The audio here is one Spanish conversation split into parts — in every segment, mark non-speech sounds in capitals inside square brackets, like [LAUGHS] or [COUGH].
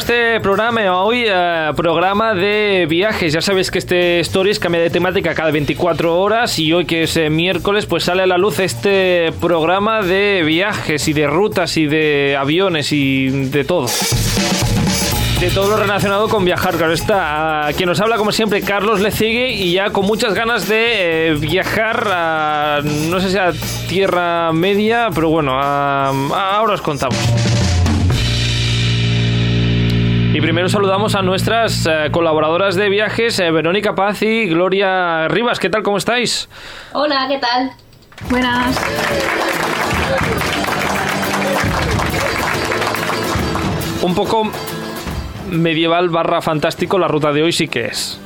este programa hoy, eh, programa de viajes. Ya sabéis que este Stories cambia de temática cada 24 horas y hoy que es eh, miércoles pues sale a la luz este programa de viajes y de rutas y de aviones y de todo. De todo lo relacionado con viajar, claro está. A quien nos habla como siempre Carlos le sigue y ya con muchas ganas de eh, viajar a, no sé si a Tierra Media, pero bueno, ahora os contamos. Y primero saludamos a nuestras eh, colaboradoras de viajes, eh, Verónica Paz y Gloria Rivas. ¿Qué tal? ¿Cómo estáis? Hola, ¿qué tal? Buenas. Un poco medieval barra fantástico la ruta de hoy sí que es.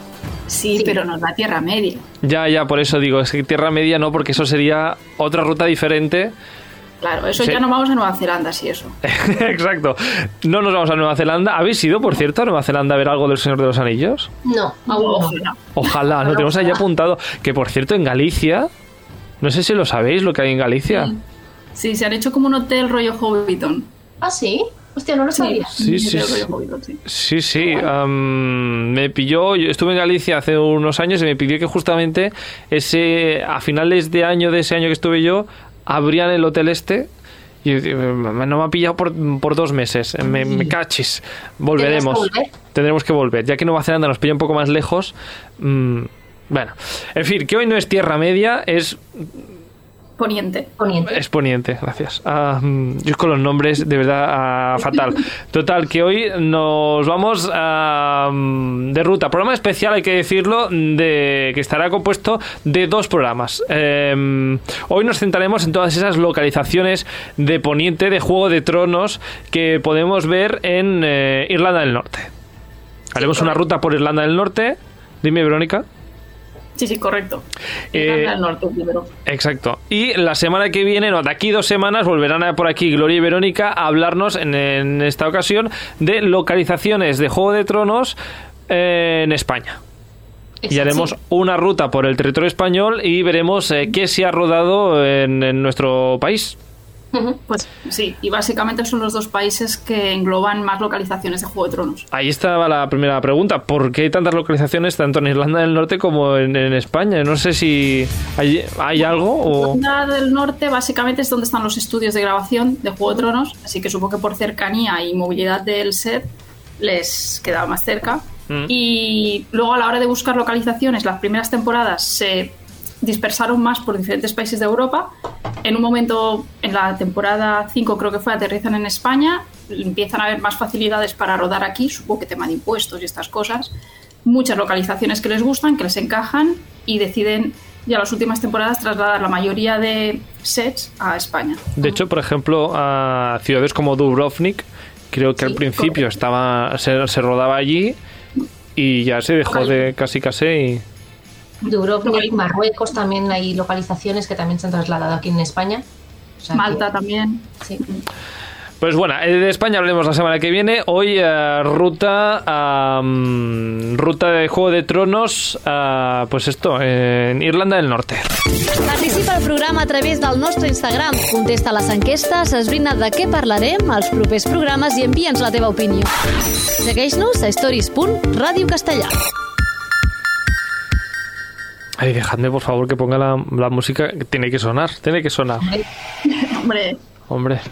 Sí, Sí. pero nos da Tierra Media. Ya, ya, por eso digo, es que Tierra Media no, porque eso sería otra ruta diferente. Claro, eso Sí. ya no vamos a Nueva Zelanda, sí, eso. [LAUGHS] Exacto. No nos vamos a Nueva Zelanda. ¿Habéis ido, por cierto, a Nueva Zelanda a ver algo del Señor de los Anillos? No, aún no. Ojalá. Ojalá, no tenemos ahí apuntado. Que por cierto, en Galicia, no sé si lo sabéis lo que hay en Galicia. Sí, se han hecho como un hotel rollo Hobbiton. ¿Ah, sí? Hostia, no lo sabía. Sí, sí, sí. sí. Sí, sí. am, me pilló. Yo estuve en Galicia hace unos años y me pidió que justamente ese a finales de año de ese año que estuve yo abrían el hotel este. Y eh, no me ha pillado por, por dos meses. Me, me cachis. Volveremos. Tendrás que volver. Tendremos que volver. Ya que Nueva Zelanda nos pilla un poco más lejos. mm, bueno. En fin, que hoy no es Tierra Media, es Poniente. Poniente. es Poniente, gracias. Ah, mm, yo con los nombres, de verdad, ah, fatal. Total, que hoy nos vamos ah, mm, de ruta. Programa especial, hay que decirlo, de que estará compuesto de dos programas. Eh, hoy nos centraremos en todas esas localizaciones de Poniente, de Juego de Tronos, que podemos ver en eh, Irlanda del Norte. Haremos una ruta por Irlanda del Norte. Dime, Verónica. Sí, sí, correcto. Eh, Norte primero. Exacto. Y la semana que viene, no, de aquí dos semanas, volverán a por aquí Gloria y Verónica a hablarnos en, en esta ocasión de localizaciones de Juego de Tronos eh, en España. Y haremos una ruta por el territorio español y veremos eh, qué se ha rodado en, en nuestro país. Pues sí, y básicamente son los dos países que engloban más localizaciones de Juego de Tronos. Ahí estaba la primera pregunta. ¿Por qué hay tantas localizaciones tanto en Irlanda del Norte como en, en España? No sé si hay, hay algo o... Irlanda del Norte básicamente es donde están los estudios de grabación de Juego de Tronos, así que supongo que por cercanía y movilidad del set les quedaba más cerca. Mm. Y luego a la hora de buscar localizaciones, las primeras temporadas se dispersaron más por diferentes países de Europa. En un momento, en la temporada 5 creo que fue, aterrizan en España, empiezan a haber más facilidades para rodar aquí, supongo que tema de impuestos y estas cosas. Muchas localizaciones que les gustan, que les encajan y deciden ya las últimas temporadas trasladar la mayoría de sets a España. De hecho, por ejemplo, a ciudades como Dubrovnik, creo que Sí, al principio correcto. estaba se, se rodaba allí y ya se dejó de casi casi y Dubrovnik, Marruecos también hay localizaciones que también se han trasladado aquí en España. O sea que- Malta también. sí. pues bueno, eh, de España hablaremos la semana que viene. Hoy eh, ruta am, ruta de Juego de Tronos, ah, pues esto en Irlanda del Norte. Participa al programa a través del nostre Instagram. Contesta les enquestes, esbrina de què parlarem als propers programes i envia'ns la teva opinió. Segueix-nos a stories.radiocastellà. Ay, dejadme por favor que ponga la, la música, tiene que sonar, tiene que sonar, [LAUGHS] Hombre, hombre. [LAUGHS]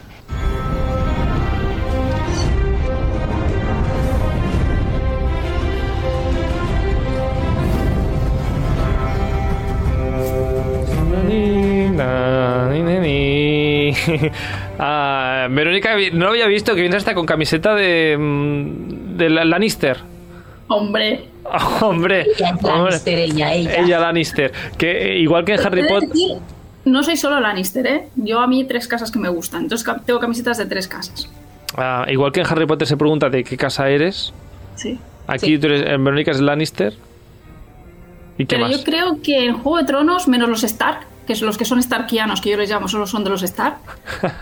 Ah, Verónica no lo había visto que viene hasta con camiseta de, mm, de la- Lannister. Hombre. [LAUGHS] Hombre, Ella es. Lannister, ella, ella. Ella Lannister. Que eh, igual que en Harry Potter. decir, No soy solo Lannister, ¿eh? Yo a mí tres casas que me gustan. Entonces tengo camisetas de tres casas. ah, igual que en Harry Potter se pregunta de qué casa eres. Sí. Aquí Sí. tú eres, en Verónica es Lannister. ¿Y qué Pero más? yo creo que en Juego de Tronos, menos los Stark, que son los que son Starkianos, que yo les llamo, solo son de los Stark,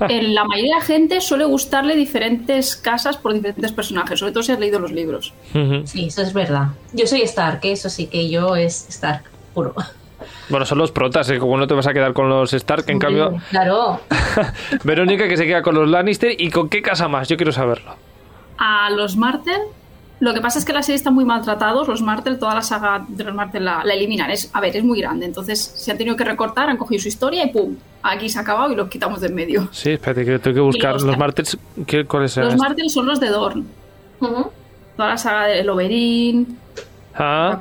en la mayoría de la gente suele gustarle diferentes casas por diferentes personajes, sobre todo si has leído los libros. Sí, eso es verdad. Yo soy Stark, ¿eh? eso sí que yo es Stark, puro. Bueno, son los protas, ¿eh? como no te vas a quedar con los Stark. En cambio, Claro. [LAUGHS] Verónica que se queda con los Lannister. ¿Y con qué casa más? Yo quiero saberlo. a los Martel. Lo que pasa es que la serie está muy maltratados. Los Martel, toda la saga de los Martel la, la eliminan. Es, a ver, es muy grande. Entonces se han tenido que recortar, han cogido su historia y ¡pum! Aquí se ha acabado y los quitamos de en medio. Sí, espérate, que tengo que buscar los- los martes. ¿qué, ¿Cuáles eran? Los Martel son los de Dorn. Toda la saga de Oberyn, ¿te Ah,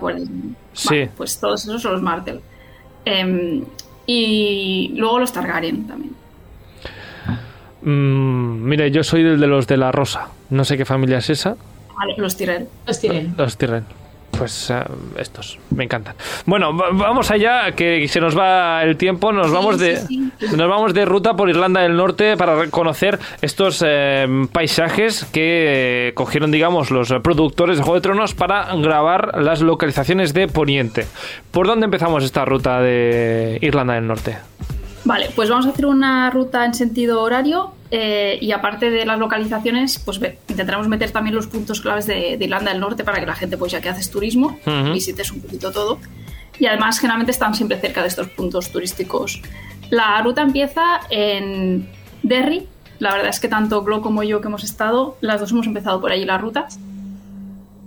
sí. Vale, pues todos esos son los Martel. Em, y luego los Targaryen también. Mm, mire, yo soy del de los de la Rosa. No sé qué familia es esa. Vale, los Tyrell. Los Tyrell. Los Tyrell. Pues eh, estos, me encantan. Bueno, va- vamos allá, que se nos va el tiempo. Nos Sí, vamos sí, de sí. nos vamos de ruta por Irlanda del Norte para conocer estos eh, paisajes que eh, cogieron, digamos, los productores de Juego de Tronos para grabar las localizaciones de Poniente. ¿Por dónde empezamos esta ruta de Irlanda del Norte? Vale, pues vamos a hacer una ruta en sentido horario eh, y aparte de las localizaciones, pues ve- intentaremos meter también los puntos claves de, de Irlanda del Norte para que la gente, pues ya que haces turismo, Ujú. visites un poquito todo. Y además, generalmente están siempre cerca de estos puntos turísticos. La ruta empieza en Derry. La verdad es que tanto Glo como yo que hemos estado, las dos hemos empezado por allí la ruta.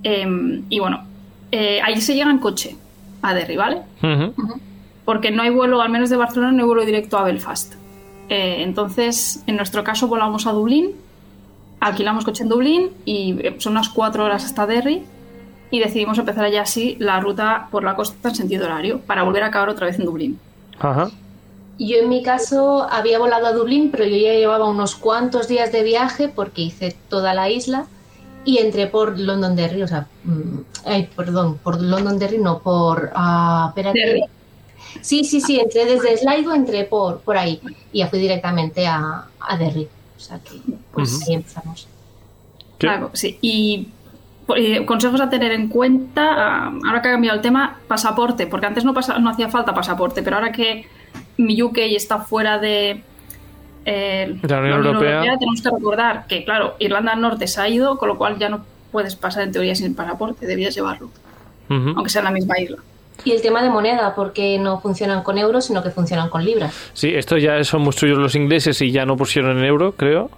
Em, y bueno, eh, ahí se llega en coche a Derry, ¿vale? Ujú. Porque no hay vuelo, al menos de Barcelona, no hay vuelo directo a Belfast. Eh, entonces, en nuestro caso, volamos a Dublín, alquilamos coche en Dublín y eh, son unas cuatro horas hasta Derry y decidimos empezar ya así la ruta por la costa en sentido horario para volver a acabar otra vez en Dublín. Ajá. Yo en mi caso había volado a Dublín, pero yo ya llevaba unos cuantos días de viaje porque hice toda la isla y entré por Londonderry, o sea, mm, ay, perdón, por Londonderry, no, por, ah, espérate. Derry. Sí, sí, sí, entré desde Sligo, entré por, por ahí y ya fui directamente a, a Derry. O sea que, pues ahí empezamos. Claro, sí. Y eh, consejos a tener en cuenta, ah, ahora que ha cambiado el tema, pasaporte, porque antes no, pasa- no hacía falta pasaporte, pero ahora que mi UK está fuera de eh, la Unión Europea. tenemos que recordar que, claro, Irlanda del Norte se ha ido, con lo cual ya no puedes pasar en teoría sin pasaporte, debías llevarlo, aunque sea en la misma isla. Y el tema de moneda, porque no funcionan con euros, sino que funcionan con libras. Sí, esto ya son muy suyos los ingleses y ya no pusieron en euro, creo.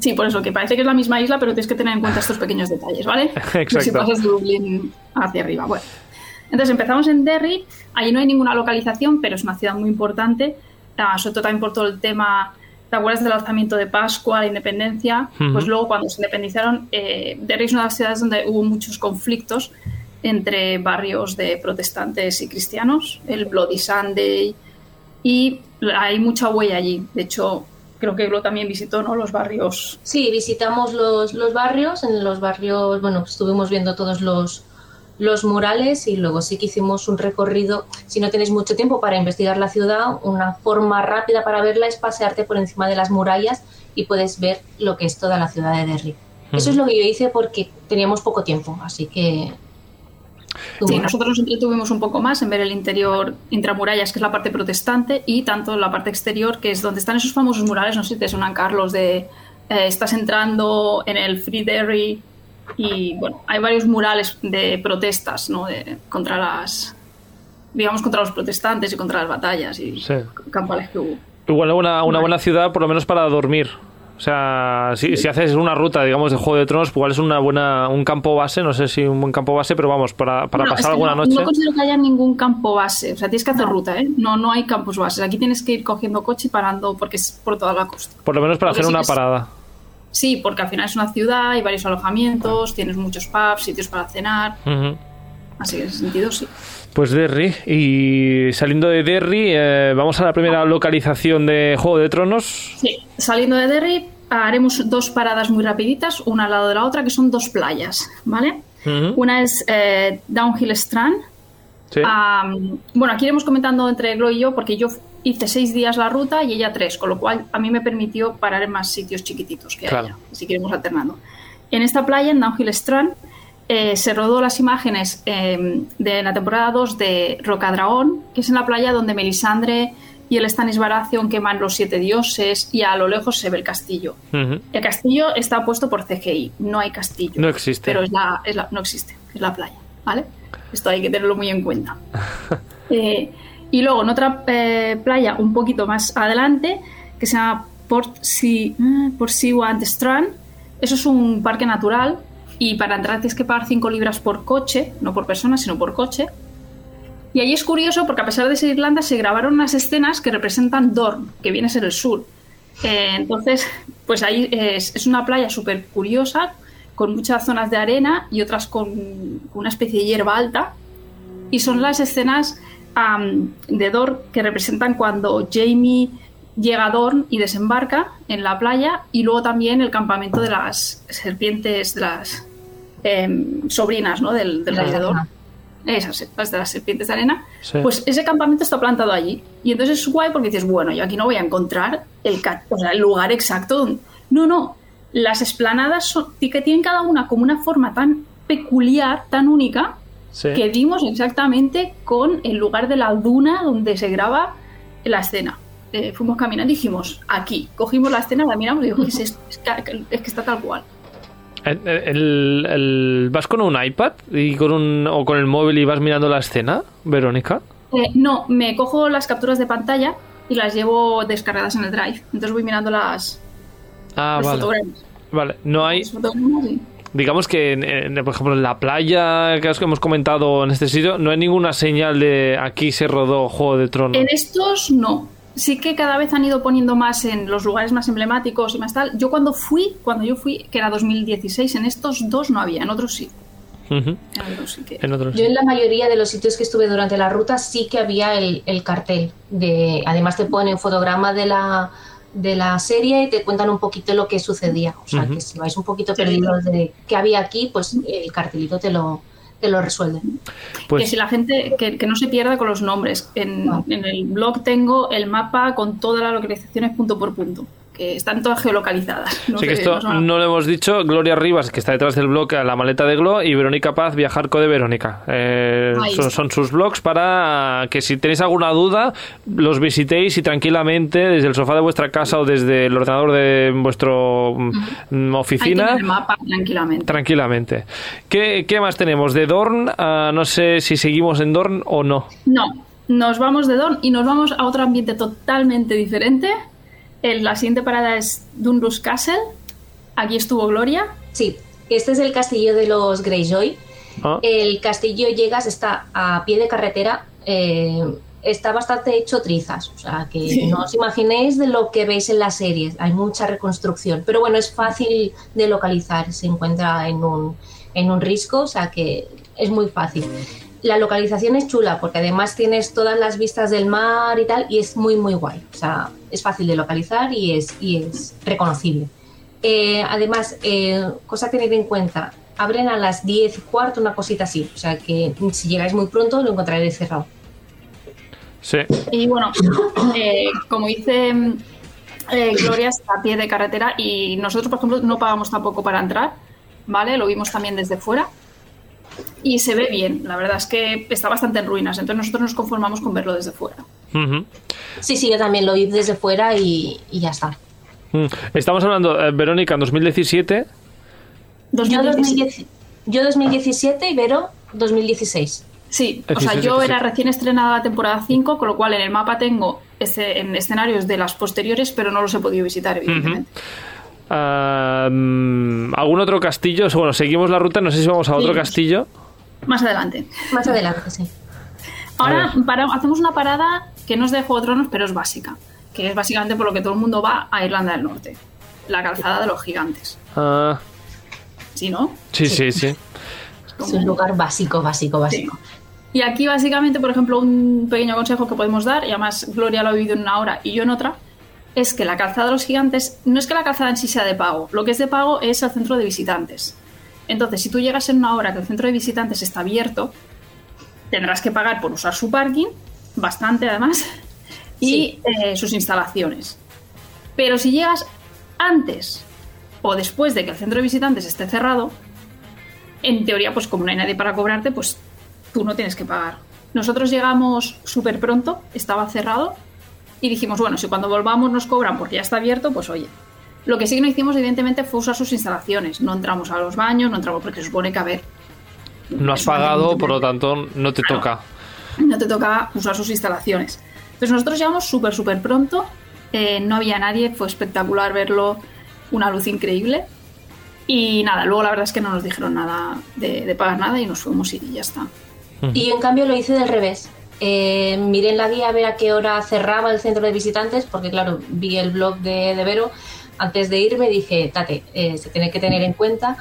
Sí, por eso, que parece que es la misma isla, pero tienes que tener en cuenta estos pequeños detalles, ¿vale? [LAUGHS] Exacto. Si pasas de Dublín hacia arriba. Bueno, entonces empezamos en Derry. Allí no hay ninguna localización, pero es una ciudad muy importante. Ah, sobre todo también por todo el tema. ¿Te acuerdas del alzamiento de Pascua, la independencia? Pues luego, cuando se independizaron, eh, Derry es una de las ciudades donde hubo muchos conflictos entre barrios de protestantes y cristianos, el Bloody Sunday, y hay mucha huella allí. De hecho, creo que Glo también visitó ¿no? los barrios. Sí, visitamos los, los barrios, en los barrios, bueno, estuvimos viendo todos los, los murales y luego sí que hicimos un recorrido, si no tenéis mucho tiempo para investigar la ciudad, una forma rápida para verla es pasearte por encima de las murallas y puedes ver lo que es toda la ciudad de Derry. Eso es lo que yo hice porque teníamos poco tiempo, así que... Sí, nosotros nos entretuvimos un poco más en ver el interior intramurallas, que es la parte protestante, y tanto la parte exterior, que es donde están esos famosos murales, no sé si te suenan, Carlos, de eh, estás entrando en el Free Derry y bueno, hay varios murales de protestas, ¿no? De, contra las, digamos, contra los protestantes y contra las batallas y Sí. campales que hubo. Igual una, una buena ciudad, por lo menos para dormir. O sea, si, si haces una ruta, digamos, de Juego de Tronos, pues igual es una buena, un campo base, no sé si un buen campo base, pero vamos, para, para es pasar que alguna no, noche. No considero que haya ningún campo base. O sea, tienes que hacer ruta, ¿eh? No, no hay campos bases. Aquí tienes que ir cogiendo coche y parando porque es por toda la costa. Por lo menos para Porque hacer sí una es- parada. Sí, porque al final es una ciudad, hay varios alojamientos, tienes muchos pubs, sitios para cenar. Así que en ese sentido sí. Pues Derry. Y saliendo de Derry, eh, vamos a la primera localización de Juego de Tronos. Sí, saliendo de Derry haremos dos paradas muy rapiditas, una al lado de la otra, que son dos playas, ¿vale? Una es eh, Downhill Strand. Sí. Bueno, aquí iremos comentando entre Glo y yo, porque yo hice seis días la ruta y ella tres, con lo cual a mí me permitió parar en más sitios chiquititos que Claro. haya, así que iremos alternando. En esta playa, en Downhill Strand, eh, se rodó las imágenes eh, de la temporada 2 de Rocadragón, que es en la playa donde Melisandre y el Stannis Baratheon queman los siete dioses y a lo lejos se ve el castillo. El castillo está puesto por CGI, no hay castillo. No existe. Pero es la, es la- no existe, es la playa, ¿vale? Esto hay que tenerlo muy en cuenta. [LAUGHS] Eh, y luego en otra eh, playa un poquito más adelante, que se llama Port, si, eh, Port Siwant Strand, Eso es un parque natural y para entrar tienes que pagar 5 libras por coche, no por persona, sino por coche. Y ahí es curioso porque a pesar de ser Irlanda se grabaron unas escenas que representan Dorn, que viene a ser el sur. Eh, entonces, pues ahí es, una playa súper curiosa, con muchas zonas de arena y otras con, una especie de hierba alta. Y son las escenas de Dorn que representan cuando Jamie llega a Dorn y desembarca en la playa y luego también el campamento de las serpientes, de las em, sobrinas ¿no? del, del rey de Dorn. Esas, las de las serpientes de arena. Sí. Pues ese campamento está plantado allí. Y entonces es guay porque dices, bueno, yo aquí no voy a encontrar el, ca- o sea, el lugar exacto. donde- No, no. Las esplanadas son, que tienen cada una como una forma tan peculiar, tan única, Sí. que dimos exactamente con el lugar de la duna donde se graba la escena. Eh, fuimos caminando y dijimos, aquí. Cogimos la escena, la miramos y digo, ¿qué es que, es que está tal cual. El- el- el- ¿Vas con un iPad y con un, o con el móvil y vas mirando la escena, Verónica? Eh, no, me cojo las capturas de pantalla y las llevo descargadas en el drive. Entonces voy mirando las, Ah, los vale. fotogramas. Vale, no hay, y- digamos que, en- en- por ejemplo, en la playa que hemos comentado en este sitio, no hay ninguna señal de aquí se rodó Juego de Tronos. En estos no. Sí que cada vez han ido poniendo más en los lugares más emblemáticos y más tal. Yo cuando fui, cuando yo fui, que era 2016, en estos dos no había, en otros sí. En otros sí que... En otros. Yo en la mayoría de los sitios que estuve durante la ruta sí que había el, el cartel. De, además te ponen fotograma de la, de la serie y te cuentan un poquito lo que sucedía. O sea, que si vais un poquito perdidos de qué había aquí, pues el cartelito te lo, te lo resuelve. que Pues si la gente que, que no se pierda con los nombres. En, No. en el blog tengo el mapa con todas las localizaciones punto por punto, que están todas geolocalizadas. No Sí que esto no lo hemos dicho. Gloria Rivas, que está detrás del blog, a la maleta de Glo, y Verónica Paz, Viajarco de Verónica. Eh, son, sus blogs para que si tenéis alguna duda, los visitéis y tranquilamente, desde el sofá de vuestra casa o desde el ordenador de vuestro mm, oficina, el mapa tranquilamente. tranquilamente. ¿Qué, qué más tenemos? De Dorn, a no sé si seguimos en Dorn o no. No, nos vamos de Dorn y nos vamos a otro ambiente totalmente diferente. El- la siguiente parada es Dunrus Castle. Aquí estuvo Gloria. Sí, este es el castillo de los Greyjoy. Ah, El castillo llegas, está a pie de carretera, eh, está bastante hecho trizas, o sea que Sí. no os imaginéis de lo que veis en las series, hay mucha reconstrucción, pero bueno, es fácil de localizar, se encuentra en un, en un risco, o sea que es muy fácil. La localización es chula porque además tienes todas las vistas del mar y tal y es muy muy guay, o sea, es fácil de localizar y es, y es reconocible. Eh, además, eh, cosa a tener en cuenta, abren a las 10 y cuarto, una cosita así. O sea que si llegáis muy pronto lo encontraréis cerrado. sí. Y bueno, [COUGHS] eh, como dice Gloria, está a pie de carretera y nosotros, por ejemplo, no pagamos tampoco para entrar, ¿vale? Lo vimos también desde fuera. Y se ve bien, la verdad es que está bastante en ruinas, entonces nosotros nos conformamos con verlo desde fuera. Ujú. Sí, sí, yo también lo vi desde fuera y, y ya está. Estamos hablando, eh, Verónica, en 2017. Yo, 2017. 2010 yo 2017 y Vero 2016. Sí, o sea, yo era recién estrenada la temporada 5, con lo cual en el mapa tengo ese- en escenarios de las posteriores, pero no los he podido visitar, evidentemente. Mm, ¿Algún otro castillo? Bueno, seguimos la ruta, no sé si vamos a otro Sí. castillo. Más adelante. Más adelante, sí. Ahora para- hacemos una parada que no es de Juego de Tronos, pero es básica, que es básicamente por lo que todo el mundo va a Irlanda del Norte, la calzada de los gigantes. Ah, ¿Sí, no? sí, sí, sí. Es un lugar básico, básico, básico. Y aquí básicamente, por ejemplo, un pequeño consejo que podemos dar, y además Gloria lo ha vivido en una hora y yo en otra, es que la calzada de los gigantes, no es que la calzada en sí sea de pago, lo que es de pago es el centro de visitantes. Entonces, si tú llegas en una hora que el centro de visitantes está abierto, tendrás que pagar por usar su parking, bastante además, y Sí. eh, sus instalaciones. Pero si llegas antes o después de que el centro de visitantes esté cerrado, en teoría, pues como no hay nadie para cobrarte, pues tú no tienes que pagar. Nosotros llegamos súper pronto, estaba cerrado, y dijimos, bueno, si cuando volvamos nos cobran porque ya está abierto, pues oye. Lo que sí que no hicimos, evidentemente, fue usar sus instalaciones. No entramos a los baños, no entramos porque se supone que, a ver, No has pagado, por lo tanto, no te Claro. toca. no te toca usar sus instalaciones. Entonces nosotros llegamos súper, súper pronto, eh, no había nadie, fue espectacular verlo, una luz increíble. Y nada, luego la verdad es que no nos dijeron nada de, de pagar nada y nos fuimos y ya está. Y yo en cambio lo hice del revés. Eh, miré en la guía a ver a qué hora cerraba el centro de visitantes, porque claro, vi el blog de, de Vero. Antes de irme dije, tate, eh, se tiene que tener en cuenta.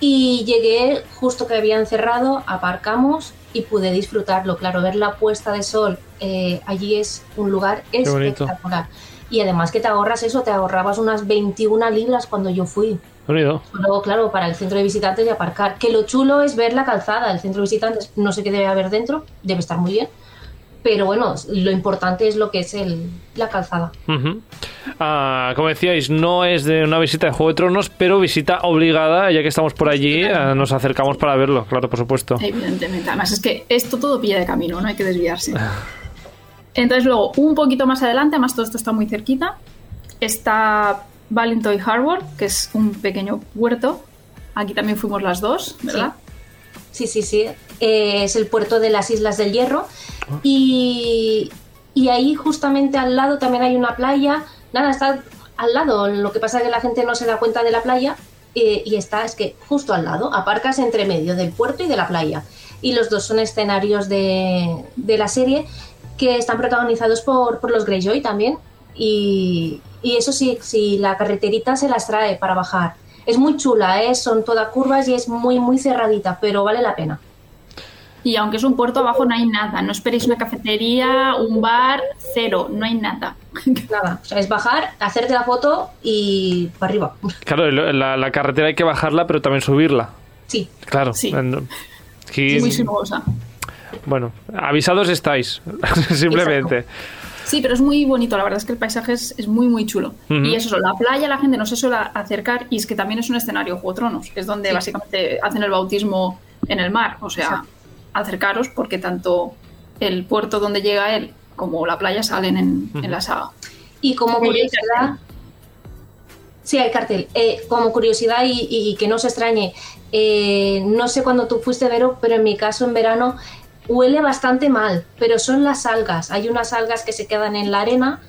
Y llegué justo que habían cerrado, aparcamos y pude disfrutarlo. Claro, ver la puesta de sol eh, allí es un lugar espectacular. Y además que te ahorras eso, te ahorrabas unas 21 libras cuando yo fui. Unido. Luego, claro, para el centro de visitantes y aparcar. Que lo chulo es ver la calzada. El centro de visitantes, no sé qué debe haber dentro, debe estar muy bien. Pero bueno, lo importante es lo que es el, la calzada. Ah, como decíais, no es de una visita de Juego de Tronos, pero visita obligada, ya que estamos por allí, ah, nos acercamos para verlo, claro, por supuesto. Evidentemente. Además, es que esto todo pilla de camino, no hay que desviarse. [LAUGHS] Entonces, luego, un poquito más adelante, además todo esto está muy cerquita, está Valentoy Harbor, que es un pequeño puerto. Aquí también fuimos las dos, ¿verdad? Sí, sí, sí. Eh, es el puerto de las Islas del Hierro. Y, y ahí justamente al lado también hay una playa. Nada, está al lado. Lo que pasa es que la gente no se da cuenta de la playa. eh, y está, es que justo al lado, aparcas entre medio del puerto y de la playa. Y los dos son escenarios de, de la serie que están protagonizados por, por los Greyjoy también. Y, y eso sí, sí, la carreterita se las trae para bajar. Es muy chula, ¿eh? son todas curvas y es muy, muy cerradita, pero vale la pena. Y aunque es un puerto, abajo no hay nada. No esperéis una cafetería, un bar, cero, no hay nada. [LAUGHS] Nada, o sea, es bajar, hacerte la foto y para arriba. Claro, la, la carretera hay que bajarla, pero también subirla. Sí, Claro. Sí. Muy sinuosa. bueno, avisados estáis, [LAUGHS] simplemente. Sí, pero es muy bonito, la verdad es que el paisaje es, es muy, muy chulo. Ujú. Y eso, la playa la gente no se suele acercar y es que también es un escenario Juego de Tronos, es donde Sí. básicamente hacen el bautismo en el mar. O sea, Exacto. acercaros porque tanto el puerto donde llega él como la playa salen en, en la saga. Y como curiosidad. Sí, hay cartel. Eh, como curiosidad y, y que no se extrañe, eh, no sé cuándo tú fuiste, Vero, pero en mi caso en verano huele bastante mal, pero son las algas. Hay unas algas que se quedan en la arena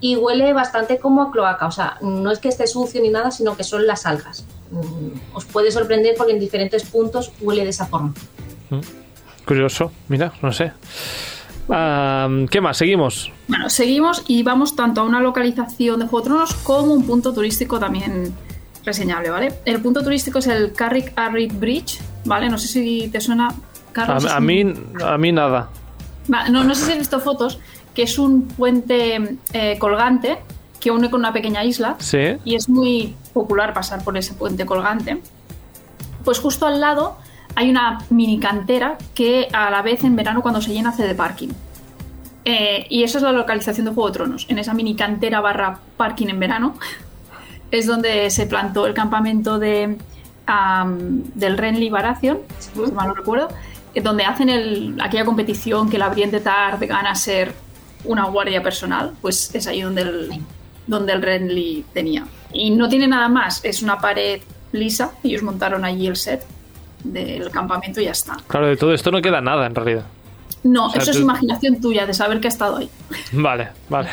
y huele bastante como a cloaca. O sea, no es que esté sucio ni nada, sino que son las algas. Mm, Os puede sorprender porque en diferentes puntos huele de esa forma. Curioso, mira, no sé. ¿Qué más? Seguimos. Bueno, seguimos y vamos tanto a una localización de Juego de Tronos como un punto turístico también reseñable, ¿vale? El punto turístico es el Carrick Arrid Bridge, ¿vale? No sé si te suena. Carlos, A, a un- mí, a mí nada. No, no sé si has visto fotos, que es un puente eh, colgante que une con una pequeña isla Sí. y es muy popular pasar por ese puente colgante. Pues justo al lado hay una mini cantera que a la vez en verano cuando se llena hace de parking. Eh, y esa es la localización de Juego de Tronos. En esa mini cantera barra parking en verano [LAUGHS] es donde se plantó el campamento de, del Renly Baratheon, si mal no recuerdo, donde hacen el- aquella competición que la Brienne Tarde gana ser una guardia personal, pues es ahí donde el, donde el Renly tenía. Y no tiene nada más, es una pared lisa, ellos montaron allí el set del campamento y ya está. Claro, de todo esto no queda nada en realidad. No, O sea, eso es imaginación tuya de saber que ha estado ahí. Vale, vale.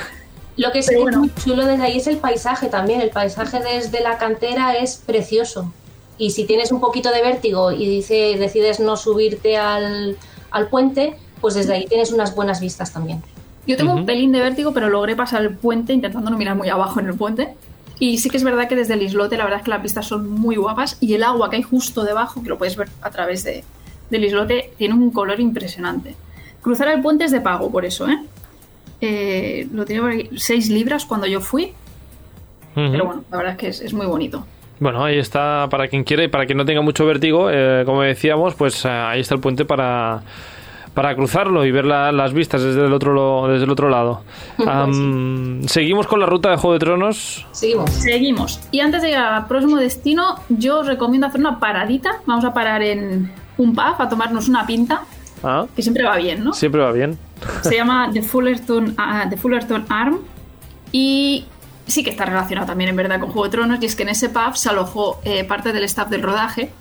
Lo que sí es muy chulo desde ahí es el paisaje también. El paisaje desde la cantera es precioso. Y si tienes un poquito de vértigo y dice, decides no subirte al, al puente, pues desde ahí tienes unas buenas vistas también. Yo tengo Ujú. un pelín de vértigo, pero logré pasar el puente intentando no mirar muy abajo en el puente. Y sí que es verdad que desde el islote la verdad es que las vistas son muy guapas y el agua que hay justo debajo, que lo puedes ver a través de, del islote, tiene un color impresionante. Cruzar el puente es de pago, por eso, ¿eh? Eh, lo tiene por aquí, 6 libras cuando yo fui, Ujú. pero bueno, la verdad es que es, es muy bonito. Bueno, ahí está para quien quiere y para quien no tenga mucho vértigo, eh, como decíamos, pues eh, ahí está el puente para, para cruzarlo y ver la- las vistas desde el otro, lo- desde el otro lado. [LAUGHS] Am, Seguimos con la ruta de Juego de Tronos. Seguimos. Seguimos. Y antes de llegar al próximo destino, yo os recomiendo hacer una paradita. Vamos a parar en un pub a tomarnos una pinta, Ah, que siempre va bien, ¿no? siempre va bien. Se llama The Fullerton, ah, The Fullerton Arm y sí que está relacionado también en verdad con Juego de Tronos y es que en ese pub se alojó eh, parte del staff del rodaje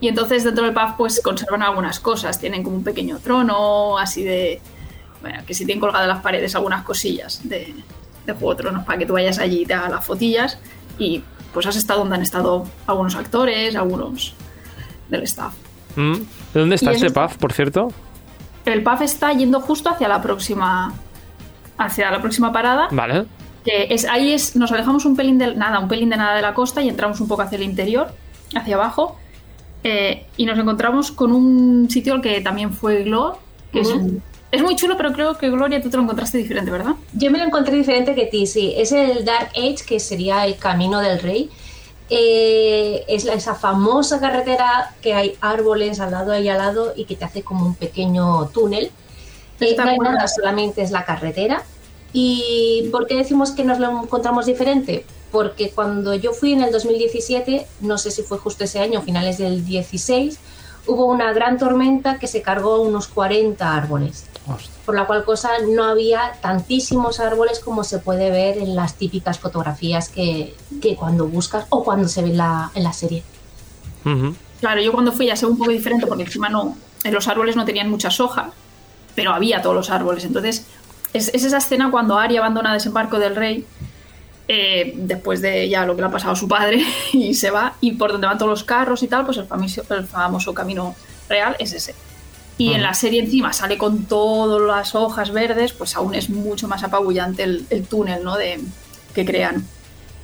y entonces dentro del pub pues conservan algunas cosas, tienen como un pequeño trono así de... Bueno, que si tienen colgadas las paredes algunas cosillas de, de Juego de Tronos para que tú vayas allí y te hagas las fotillas y pues has estado donde han estado algunos actores, algunos del staff. Mm. ¿De dónde está eso- pub, por cierto? El pub está yendo justo hacia la próxima hacia la próxima parada, Vale. Que es ahí es nos alejamos un pelín de nada, un pelín de nada de la costa y entramos un poco hacia el interior, hacia abajo. eh, y nos encontramos con un sitio al que también fue Glor, que es, Ujú. es muy chulo, pero creo que Gloria tú te lo encontraste diferente, ¿verdad? Yo me lo encontré diferente que ti, sí. Es el Dark Age, que sería el camino del rey. Eh, es la- esa famosa carretera que hay árboles al lado y al lado y que te hace como un pequeño túnel. Eh, no hay nada, solamente es la carretera. ¿Y por qué decimos que nos lo encontramos diferente? Porque cuando yo fui en el 2017, no sé si fue justo ese año, finales del 16, hubo una gran tormenta que se cargó unos 40 árboles Hostia. por la cual cosa no había tantísimos árboles como se puede ver en las típicas fotografías que, que cuando buscas o cuando se ve en la, en la serie. Ujú. Claro, yo cuando fui ya sé un poco diferente porque encima no, en los árboles no tenían muchas hojas, pero había todos los árboles. Entonces, es, es esa escena cuando Arya abandona Desembarco del Rey, eh, después de ya lo que le ha pasado a su padre, [LAUGHS] y se va, y por donde van todos los carros y tal, pues el famoso, el famoso camino real es ese. Y en la serie encima sale con todas las hojas verdes, pues aún es mucho más apabullante el, el túnel ¿no? de, que crean.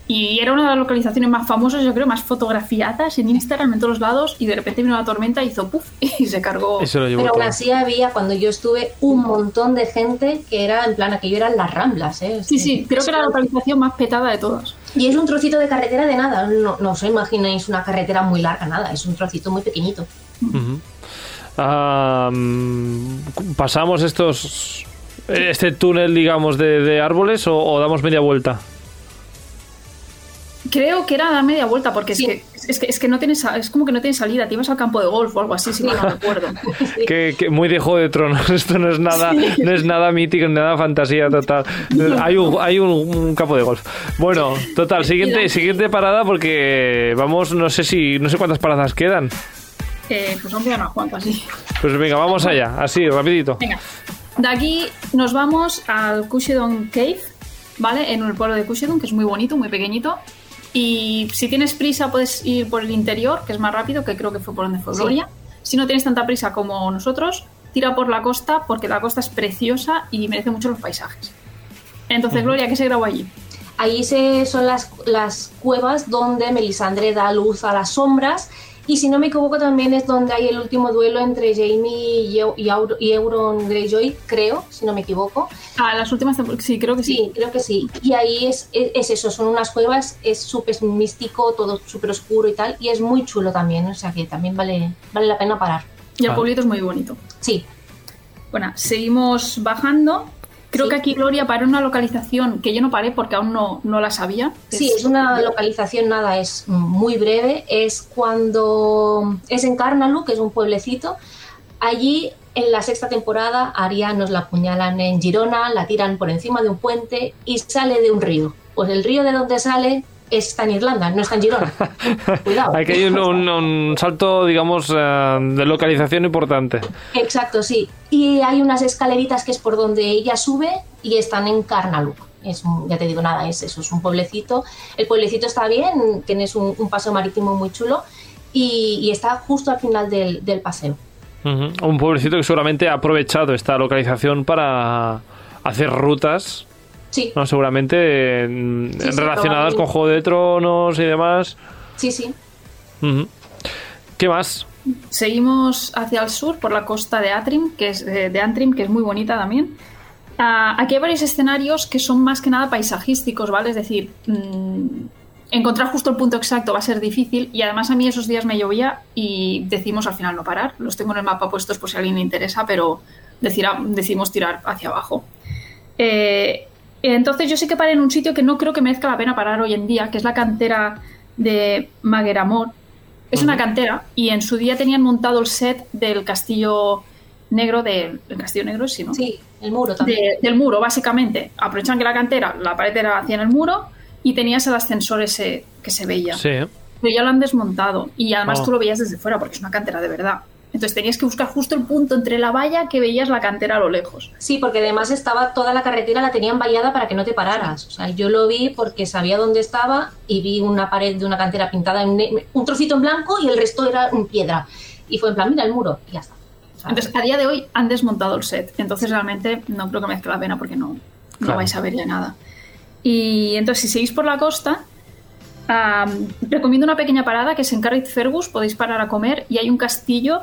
Y era una de las localizaciones más famosas, yo creo, más fotografiadas en Instagram en todos los lados. Y de repente vino la tormenta, hizo puff [LAUGHS] y se cargó. Y se lo llevó Pero aún así había, cuando yo estuve, un montón de gente que era, en plan, aquello eran las ramblas. ¿eh? Sí, sí, creo que era la localización más petada de todas. Y es un trocito de carretera de nada, no, no os imagináis una carretera muy larga, nada, es un trocito muy pequeñito. ¿Pasamos estos este túnel, digamos, de, de árboles o, o damos media vuelta? Creo que era dar media vuelta, porque Sí. es, que, es, que, es que no tienes, es como que no tienes salida. Te ibas al campo de golf o algo así, si mal no [LAUGHS] recuerdo. [LAUGHS] Que, que muy de Juego de Tronos. [LAUGHS] Esto no es nada, no es nada mítico, nada fantasía total. Hay un, hay un, un campo de golf. Bueno, total, siguiente, siguiente parada porque vamos, no sé si, no sé cuántas paradas quedan. Eh, pues quedan unas cuantas, sí. Pues venga, vamos allá, así, rapidito. Venga, de aquí nos vamos al Cushedon Cave, ¿vale? En el pueblo de Cushedon, que es muy bonito, muy pequeñito. Y si tienes prisa, puedes ir por el interior, que es más rápido, que creo que fue por donde fue Sí. Gloria. Si no tienes tanta prisa como nosotros, tira por la costa, porque la costa es preciosa y merece mucho los paisajes. Entonces, Gloria, ¿qué se grabó allí? Ahí se, son las, las cuevas donde Melisandre da luz a las sombras. Y si no me equivoco, también es donde hay el último duelo entre Jamie y, y, y Euron Greyjoy, creo, si no me equivoco. Ah, las últimas sí, creo que sí. Sí, creo que sí. Y ahí es, es, es eso, son unas cuevas, es súper místico, todo súper oscuro y tal. Y es muy chulo también, o sea que también vale, vale la pena parar. Y el Ah. pueblito es muy bonito. Sí, Bueno, seguimos bajando. Creo Sí. que aquí Gloria paró una localización que yo no paré porque aún no, no la sabía. Sí, es una localización, nada, es muy breve. Es cuando es en Carnalu, que es un pueblecito. Allí, en la sexta temporada, a Arya nos la apuñalan en Girona, la tiran por encima de un puente y sale de un río. Pues el río de donde sale está en Irlanda, no está en Girona. [LAUGHS] Cuidado. Hay un, un- un salto, digamos, eh, de localización importante. Exacto, sí. Y hay unas escaleritas que es por donde ella sube y están en Carnaluc. Es un- ya te digo nada, es eso, es un pueblecito. El pueblecito está bien, tienes un, un paseo marítimo muy chulo y, y está justo al final del, del paseo. Un pueblecito que seguramente ha aprovechado esta localización para hacer rutas, Sí, ¿no? seguramente Sí, sí, relacionadas con Juego de Tronos y demás. sí, sí. ¿Qué más? Seguimos hacia el sur por la costa de Atrim, que es eh, de Antrim, que es muy bonita también. Ah, aquí hay varios escenarios que son más que nada paisajísticos, ¿vale? Es decir, mm, encontrar justo el punto exacto va a ser difícil y además a mí esos días me llovía y decimos al final no parar. Los tengo en el mapa puestos por si a alguien le interesa, pero decira- decidimos tirar hacia abajo. Eh, entonces yo sí que paré en un sitio que no creo que merezca la pena parar hoy en día, que es la cantera de Magueramor. Es una cantera y en su día tenían montado el set del castillo negro del el castillo negro, sí, ¿no? Sí, el muro también. De- del muro, básicamente. Aprovechan que la cantera, la pared era hacia en el muro y tenías el ascensor ese que se veía. Sí. Pero ya lo han desmontado y además Oh. tú lo veías desde fuera porque es una cantera de verdad. Entonces tenías que buscar justo el punto entre la valla que veías la cantera a lo lejos. Sí, porque además estaba toda la carretera, la tenían vallada para que no te pararas. O sea, yo lo vi porque sabía dónde estaba y vi una pared de una cantera pintada en un trocito en blanco y el resto era en piedra. Y fue en plan, mira el muro, y ya está. O sea, Entonces a día de hoy han desmontado el set. Entonces realmente no creo que merezca la pena porque no, no Claro. vais a ver ya nada. Y entonces si seguís por la costa, am, recomiendo una pequeña parada que es en Carrick Fergus, podéis parar a comer y hay un castillo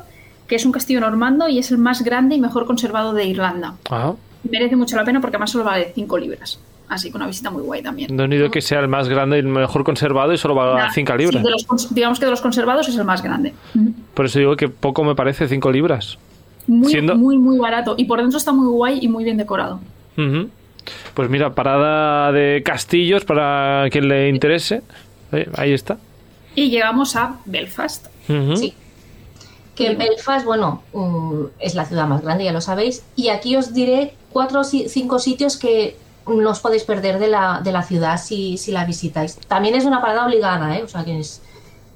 que es un castillo normando y es el más grande y mejor conservado de Irlanda. Ah, Merece mucho la pena porque además solo vale 5 libras. Así que una visita muy guay también. no he oído que sea el más grande y el mejor conservado y solo va a Nah, 5 sí, libras. de los cons- digamos que de los conservados es el más grande. Por eso digo que poco me parece 5 libras. Muy, Siendo- muy, muy barato. Y por dentro está muy guay y muy bien decorado. Pues mira, parada de castillos para quien le interese. Eh, ahí está. Y llegamos a Belfast. Sí. Que Belfast, bueno, mm, es la ciudad más grande, ya lo sabéis. Y aquí os diré cuatro o ci- cinco sitios que no os podéis perder de la, de la ciudad si, si la visitáis. También es una parada obligada, ¿eh? O sea que es.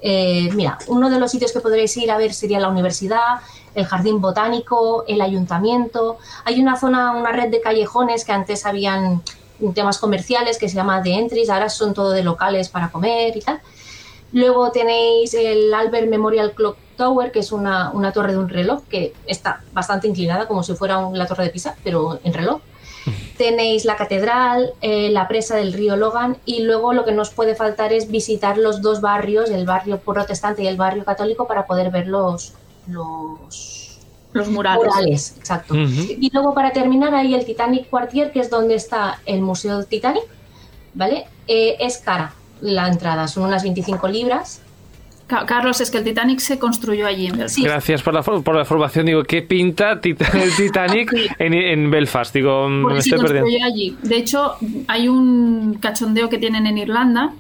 eh, mira, uno de los sitios que podréis ir a ver sería la universidad, el jardín botánico, el ayuntamiento. Hay una zona, una red de callejones que antes habían temas comerciales que se llama The Entries, ahora son todo de locales para comer y tal. Luego tenéis el Albert Memorial Clock Tower, que es una, una torre de un reloj que está bastante inclinada, como si fuera un- la torre de Pisa, pero en reloj. Tenéis la catedral, eh, la presa del río Logan y luego lo que nos puede faltar es visitar los dos barrios, el barrio protestante y el barrio católico, para poder ver los, los Los murales. murales. Exacto. Y luego para terminar hay el Titanic Quartier, que es donde está el Museo Titanic, ¿vale? Eh, es cara la entrada, son unas 25 libras. Ca- Carlos, es que el Titanic se construyó allí en Belfast. Sí. Gracias por la, for- por la formación. Digo, ¿qué pinta Tit- el [LAUGHS] Titanic en, en Belfast? Digo, me Porque se estoy perdiendo. construyó allí. De hecho, hay un cachondeo que tienen en Irlanda,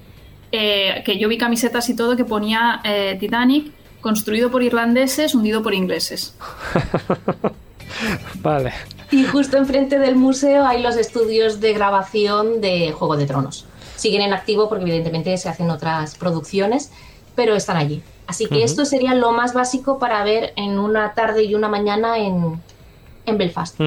eh, que yo vi camisetas y todo, que ponía eh, Titanic construido por irlandeses, hundido por ingleses. [LAUGHS] Vale. Y justo enfrente del museo hay los estudios de grabación de Juego de Tronos. Siguen en activo porque evidentemente se hacen otras producciones, pero están allí. Así que esto sería lo más básico para ver en una tarde y una mañana en, en Belfast.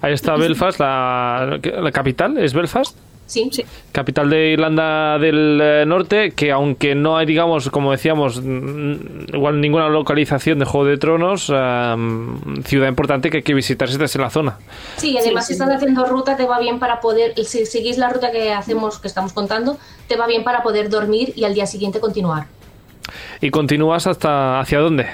Ahí está Belfast, la, la capital, ¿es Belfast? Sí, Sí. Capital de Irlanda del eh, Norte, que aunque no hay, digamos, como decíamos, igual ninguna localización de Juego de Tronos, ciudad importante que hay que visitar si estás en la zona. Sí, y además Sí, si estás haciendo ruta te va bien para poder, si seguís la ruta que hacemos, que estamos contando, te va bien para poder dormir y al día siguiente continuar. Y continúas hasta hacia dónde?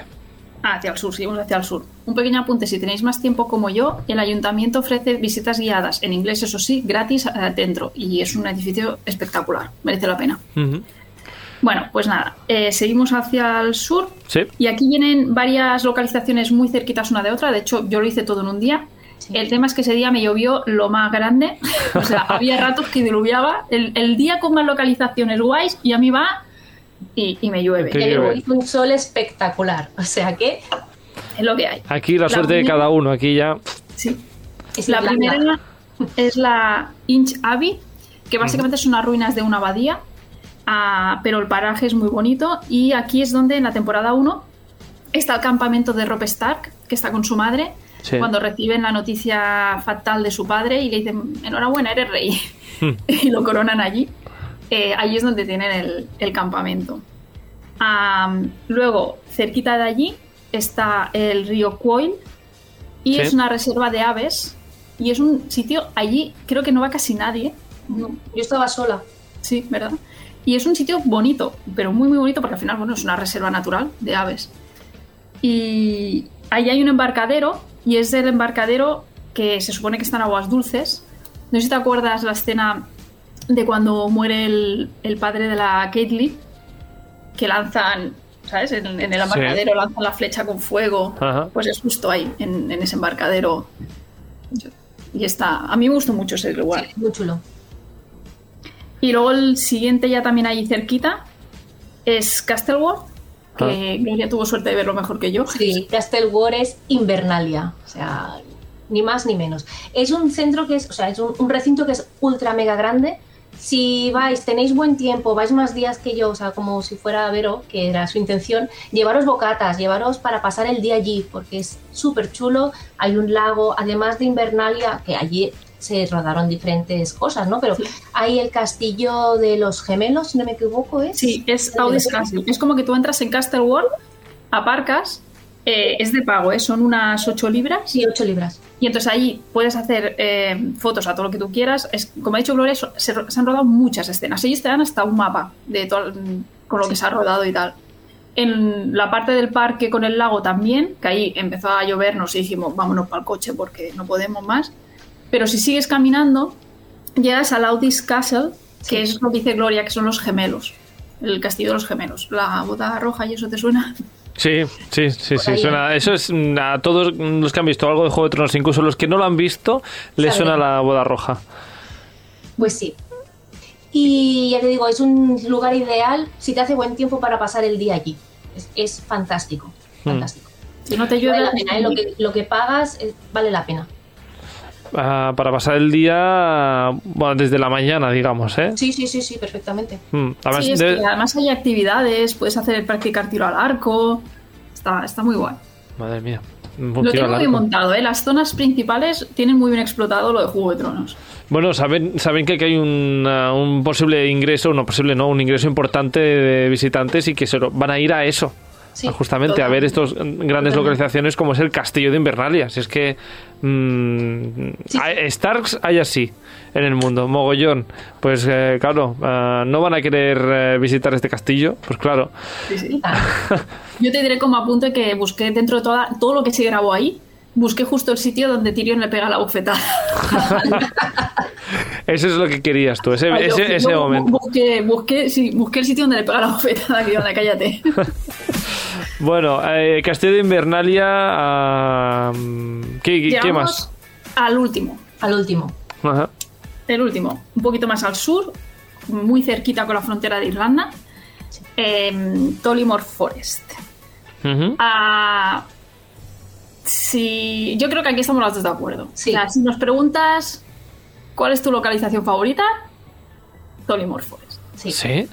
Hacia el sur, seguimos hacia el sur. Un pequeño apunte, si tenéis más tiempo como yo, el ayuntamiento ofrece visitas guiadas, en inglés eso sí, gratis eh, dentro, y es un edificio espectacular, merece la pena. Bueno, pues nada, eh, seguimos hacia el sur Sí. y aquí vienen varias localizaciones muy cerquitas una de otra, de hecho yo lo hice todo en un día. Sí. El tema es que ese día me llovió lo más grande, [LAUGHS] o sea, había ratos que diluviaba, el, el día con más localizaciones guays y a mí va y, y me llueve, Qué Y luego llueve. hizo un sol espectacular, o sea que es lo que hay. Aquí la La suerte de cada uno, aquí ya. Sí. es La primera es la Inch Abbey, que básicamente son unas ruinas de una abadía, ah, pero el paraje es muy bonito. Y aquí es donde en la temporada 1 está el campamento de Rob Stark, que está con su madre, Sí. cuando reciben la noticia fatal de su padre y le dicen, enhorabuena, eres rey. Hmm. [LAUGHS] y lo coronan allí. Eh, allí es donde tienen el, el campamento. Am, luego, cerquita de allí está el río Quoil y Sí. es una reserva de aves y es un sitio allí creo que no va casi nadie No, yo estaba sola. sí verdad y es un sitio bonito pero muy muy bonito porque al final bueno es una reserva natural de aves y allí hay un embarcadero y es el embarcadero que se supone que está en aguas dulces no sé si te acuerdas la escena de cuando muere el, el padre de la Caitlyn que lanzan ¿sabes? En, en el embarcadero lanzan la flecha con fuego Ajá. pues es justo ahí, en, en ese embarcadero. Y está. A mí me gustó mucho ese lugar. Muy chulo. Y luego el siguiente, ya también ahí cerquita, es Castleworth, que Gloria tuvo suerte de verlo mejor que yo. Sí, Castelwar es Invernalia, o sea, ni más ni menos. Es un centro que es, o sea, es un, un recinto que es ultra mega grande, si vais, tenéis buen tiempo, vais más días que yo, o sea, como si fuera Vero, que era su intención, llevaros bocatas, llevaros para pasar el día allí, porque es súper chulo, hay un lago, además de Invernalia, que allí se rodaron diferentes cosas, ¿no? Pero hay el castillo de los gemelos, si no me equivoco, ¿es? Sí, es Audis Castle. Es como que tú entras en Castle World, aparcas, eh, es de pago, ¿eh? son unas 8 libras. Sí, 8 libras. Y entonces ahí puedes hacer eh, fotos a todo lo que tú quieras. Es, como ha dicho Gloria, se, se han rodado muchas escenas. Ellos te dan hasta un mapa de todo con lo que se ha rodado y tal. En la parte del parque con el lago también, que ahí empezó a llovernos y dijimos, vámonos para el coche porque no podemos más. Pero si sigues caminando, llegas al Audis Castle, que es lo que dice Gloria, que son los gemelos. El castillo de los gemelos. La boda roja, ¿y eso te suena? Sí, sí, sí, sí, suena. Eso es mm, a todos los que han visto algo de Juego de Tronos, incluso los que no lo han visto, les suena la boda roja. Pues sí. Y ya te digo, es un lugar ideal si te hace buen tiempo para pasar el día allí. Es, es fantástico, fantástico. Si no te llueve, Vale la pena, ¿eh? lo, que, lo que pagas eh, vale la pena. Ah, para pasar el día, bueno, desde la mañana, digamos, ¿eh? Sí, sí, sí, sí, perfectamente. Mm, además Sí, es de- que además hay actividades, puedes hacer practicar tiro al arco. Está, está muy guay. Madre mía. Lo tengo arco. montado, ¿eh? Las zonas principales tienen muy bien explotado lo de Juego de Tronos. Bueno, saben, saben que aquí hay un, un posible ingreso, no posible, no, un ingreso importante de visitantes y que se lo- van a ir a eso. Sí, justamente a ver estas grandes Totalmente. localizaciones como es el castillo de Invernalia. Si es que mm, Sí. hay- Starks hay así en el mundo, mogollón. Pues eh, claro, ah, no van a querer eh, visitar este castillo, pues [LAUGHS] claro. Yo te diré como apunte que busqué dentro de toda, todo lo que se grabó ahí, busqué justo el sitio donde Tyrion le pega la bofetada. [LAUGHS] Eso es lo que querías tú, ese, Yo- ese, yo ese bu- momento. Busqué, busqué, sí, busqué el sitio donde le pega la bofetada, que onda, cállate. [LAUGHS] Bueno, eh, Castillo de Invernalia. ah, ¿qué, más? Al último, Al último. Ajá. el último, un poquito más al sur, muy cerquita con la frontera de Irlanda, em, Tollymore Forest. Ah, si, yo creo que aquí estamos las dos de acuerdo. Sí. O sea, si nos preguntas cuál es tu localización favorita, Tollymore Forest. Sí, ¿Sí?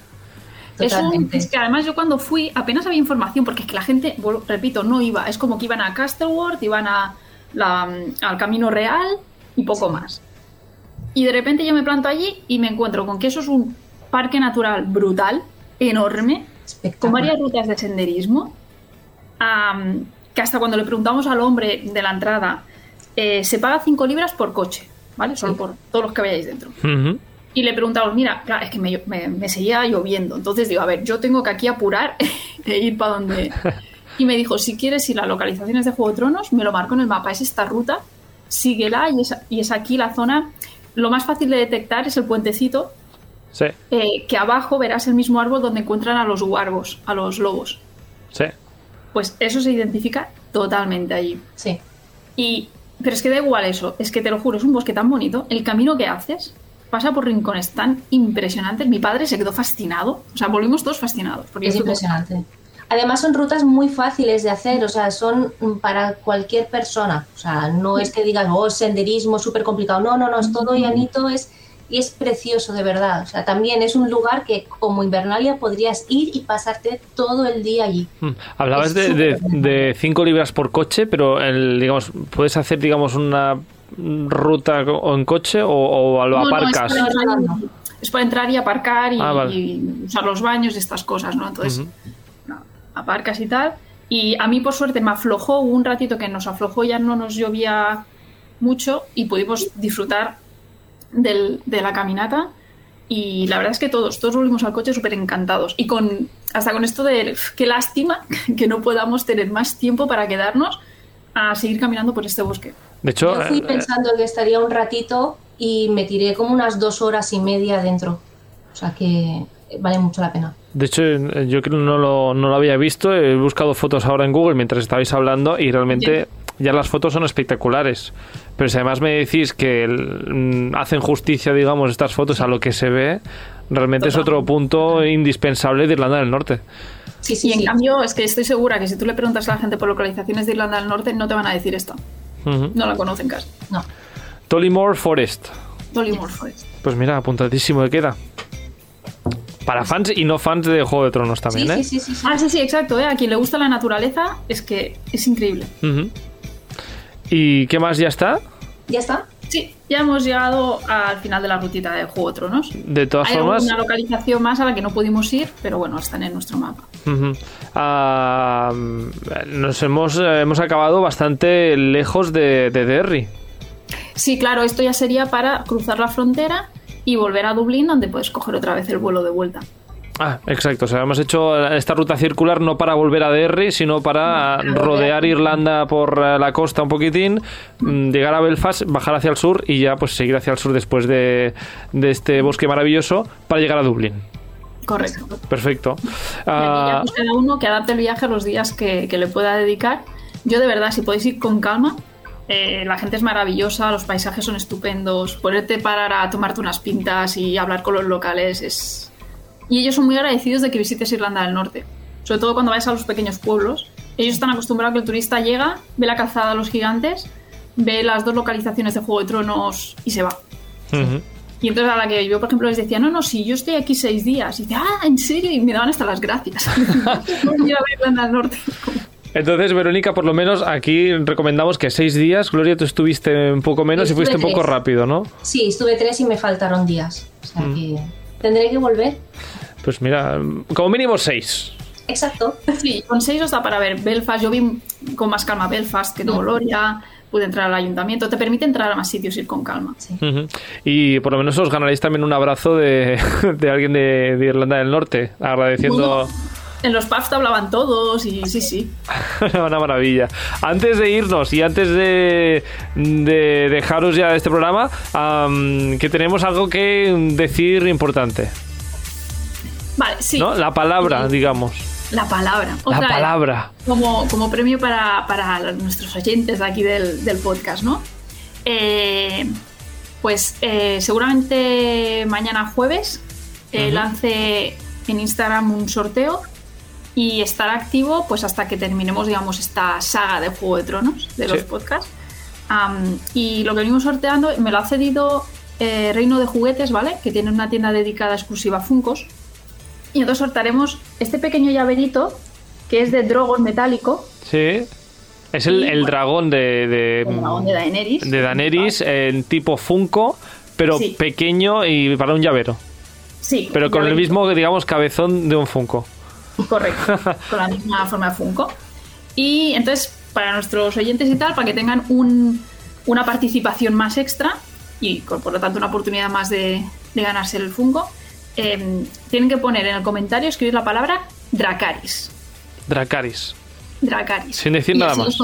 Es, un- es que además yo cuando fui apenas había información porque es que la gente, repito, no iba. Es como que iban a Castleworth, iban a la- al Camino Real y poco más. Y de repente yo me planto allí y me encuentro con que eso es un parque natural brutal, enorme, con varias rutas de senderismo, que hasta cuando le preguntamos al hombre de la entrada, eh, se paga 5 libras por coche, ¿vale? Solo Sí. por todos los que vayáis dentro. Y le preguntamos, mira, claro, es que me, me- me seguía lloviendo, entonces digo, a ver, yo tengo que aquí apurar [LAUGHS] e ir para donde... [LAUGHS] Y me dijo, si quieres ir a localizaciones de Juego de Tronos, me lo marco en el mapa, es esta ruta, síguela y es, y es aquí la zona... Lo más fácil de detectar es el puentecito, Sí, eh, que abajo verás el mismo árbol donde encuentran a los guargos, a los lobos. sí. Pues eso se identifica totalmente allí. Sí. Y, pero es que da igual eso, es que te lo juro, es un bosque tan bonito, el camino que haces pasa por rincones tan impresionantes. Mi padre se quedó fascinado, o sea, volvimos todos fascinados. Porque Es como- impresionante. Además son rutas muy fáciles de hacer, o sea, son para cualquier persona. O sea, no es que digas, oh, senderismo súper complicado. No, no, no, es todo llanito es, y es precioso, de verdad. O sea, también es un lugar que como Invernalia podrías ir y pasarte todo el día allí. Mm. Hablabas de, de, 5 libras por coche, pero el, digamos, puedes hacer digamos una ruta en coche o, o lo No, no, aparcas. es, para entrar, y- es para entrar y aparcar y, Ah, vale. y usar los baños y estas cosas, ¿no? Entonces, no, aparcas y tal. Y a mí, por suerte, me aflojó un ratito que nos aflojó, ya no nos llovía mucho y pudimos disfrutar del- de la caminata. Y la verdad es que todos, todos volvimos al coche súper encantados. Y con hasta con esto de "Uf, qué lástima [LAUGHS] que no podamos tener más tiempo para quedarnos a seguir caminando por este bosque. De hecho, Yo fui eh, pensando que estaría un ratito y me tiré como unas dos horas y media dentro. O sea que vale mucho la pena. de hecho, yo creo que no lo, no lo había visto. He buscado fotos ahora en Google mientras estabais hablando y realmente ya las fotos son espectaculares. Pero si además me decís que el- mm, hacen justicia, digamos, estas fotos a lo que se ve, realmente es otro punto indispensable de Irlanda del Norte. Sí, sí, y en sí. cambio, es que estoy segura que si tú le preguntas a la gente por localizaciones de Irlanda del Norte, no te van a decir esto. No la conocen casi. No. Tollymore Forest. Dolly Forest. Pues mira, apuntadísimo que queda. Para fans y no fans de Juego de Tronos también, sí, ¿eh? sí, sí, sí, sí. Ah, sí, sí, exacto. ¿eh? A quien le gusta la naturaleza es que es increíble. ¿Y qué más ya está? Ya está. Sí, ya hemos llegado al final de la rutita de Juego de Tronos. De todas Hay formas, una localización más a la que no pudimos ir, pero bueno, están en nuestro mapa. nos hemos, eh, hemos acabado bastante lejos de, de Derry. Sí, claro, esto ya sería para cruzar la frontera y volver a Dublín, donde puedes coger otra vez el vuelo de vuelta. Ah, exacto. O sea, hemos hecho esta ruta circular no para volver a Derry, sino para rodear Irlanda por eh, la costa un poquitín, mm, llegar a Belfast, bajar hacia el sur y ya pues seguir hacia el sur después de, de este bosque maravilloso para llegar a Dublín. Correcto. Perfecto. Y aquí Ah, ya pues cada uno que adapte el viaje a los días que, que le pueda dedicar. Yo de verdad, si podéis ir con calma, eh, la gente es maravillosa, los paisajes son estupendos, poderte parar a tomarte unas pintas y hablar con los locales es... Y ellos son muy agradecidos de que visites Irlanda del Norte, sobre todo cuando vayas a los pequeños pueblos. Ellos están acostumbrados a que el turista llega, ve la calzada de los gigantes, ve las dos localizaciones de Juego de Tronos y se va. ujú. Y entonces a la que yo, por ejemplo, les decía, no, no, sí, yo estoy aquí seis días. Y dice, ah, ¿en serio? Y me daban hasta las gracias. [LAUGHS] [LAUGHS] No quiero ver Irlanda del Norte. Entonces, Verónica, por lo menos aquí recomendamos que seis días. Gloria, tú estuviste un poco menos y fuiste un poco rápido, ¿no? Sí, estuve tres y me faltaron días. O sea que tendré que volver. Pues mira, como mínimo seis. Exacto. Sí, con seis os da para ver Belfast. Yo vi con más calma Belfast que no Gloria. Pude entrar al ayuntamiento. Te permite entrar a más sitios, ir con calma. Sí. Y por lo menos os ganaréis también un abrazo de, [LAUGHS] de alguien de, de Irlanda del Norte, agradeciendo En los te hablaban todos y sí, sí. [LAUGHS] una maravilla. Antes de irnos y antes de, de dejaros ya este programa, am, que tenemos algo que decir importante, Vale, sí. ¿no? La palabra, Sí. digamos. La palabra. La vez. palabra. como, como premio para, para nuestros oyentes de aquí del, del podcast, ¿no? Eh, pues eh, seguramente mañana jueves eh, lance en Instagram un sorteo y estará activo pues hasta que terminemos, digamos, esta saga de Juego de Tronos de los podcasts. Y lo que venimos sorteando me lo ha cedido eh, Reino de Juguetes, ¿vale? Que tiene una tienda dedicada exclusiva a Funcos. Y entonces sortaremos este pequeño llaverito que es de Drogon metálico, Sí. Es el, Y, el bueno, dragón de, de, el dragón de Daenerys. de Daenerys en tipo Funko, pero Sí. pequeño y para un llavero. Sí, Pero con el mismo, digamos, cabezón de un Funko. Correcto, [LAUGHS] con la misma forma de Funko. Y entonces, para nuestros oyentes y tal, para que tengan un- una participación más extra y por lo tanto una oportunidad más de, de ganarse el Funko, eh, tienen que poner en el comentario, escribir la palabra Dracaris. Dracaris. Dracaris. Sin decir Y nada más.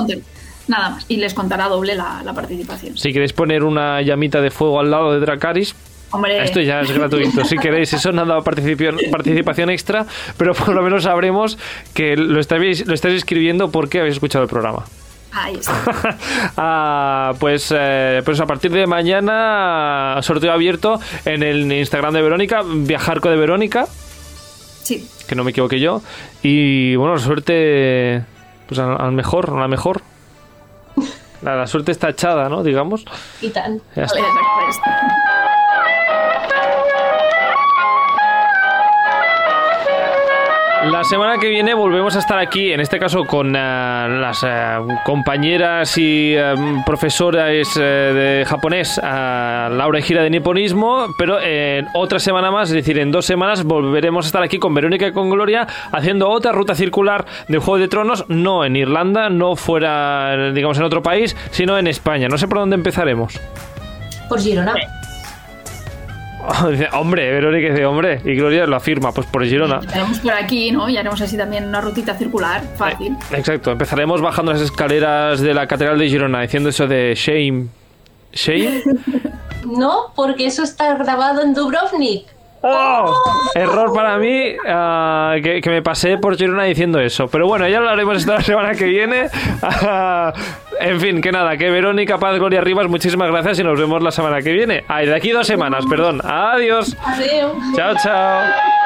nada más. Y les contará doble la, la participación. Si queréis poner una llamita de fuego al lado de Dracaris, Hombre, esto ya es gratuito. Si queréis, eso no ha dado participación, extra, pero por lo menos sabremos que lo estáis, lo estáis escribiendo porque habéis escuchado el programa. ahí está. [LAUGHS] Ah, pues, eh, pues a partir de mañana, sorteo abierto en el Instagram de Verónica, Viajarco de Verónica, Sí, que no me equivoqué yo. Y bueno, suerte pues al, al mejor, a la mejor. La, la suerte está echada, ¿no? Digamos. Y tan. Ya está. La semana que viene volvemos a estar aquí, en este caso con eh, las eh, compañeras y eh, profesoras de japonés, Laura Gira de Niponismo, pero en otra semana más, es decir, en dos semanas volveremos a estar aquí con Verónica y con Gloria haciendo otra ruta circular de Juego de Tronos, no en Irlanda, no fuera, digamos, en otro país, sino en España. No sé por dónde empezaremos. Por Girona. Dice, [LAUGHS] hombre, Verónica dice, hombre, y Gloria lo afirma, pues por Girona. Empezaremos por aquí, ¿no? Y haremos así también una rutita circular, fácil. Exacto, empezaremos bajando las escaleras de la Catedral de Girona diciendo eso de shame. ¿Shame? [LAUGHS] No, porque eso está grabado en Dubrovnik. ¡Oh! Error para mí ah, que, que me pasé por Girona diciendo eso. Pero bueno, ya lo haremos esta [LAUGHS] semana que viene. Ah, en fin, que nada, que Verónica Paz, Gloria Rivas, muchísimas gracias y nos vemos la semana que viene. Ay, de aquí dos semanas, perdón. Adiós. Adiós. Chao, chao.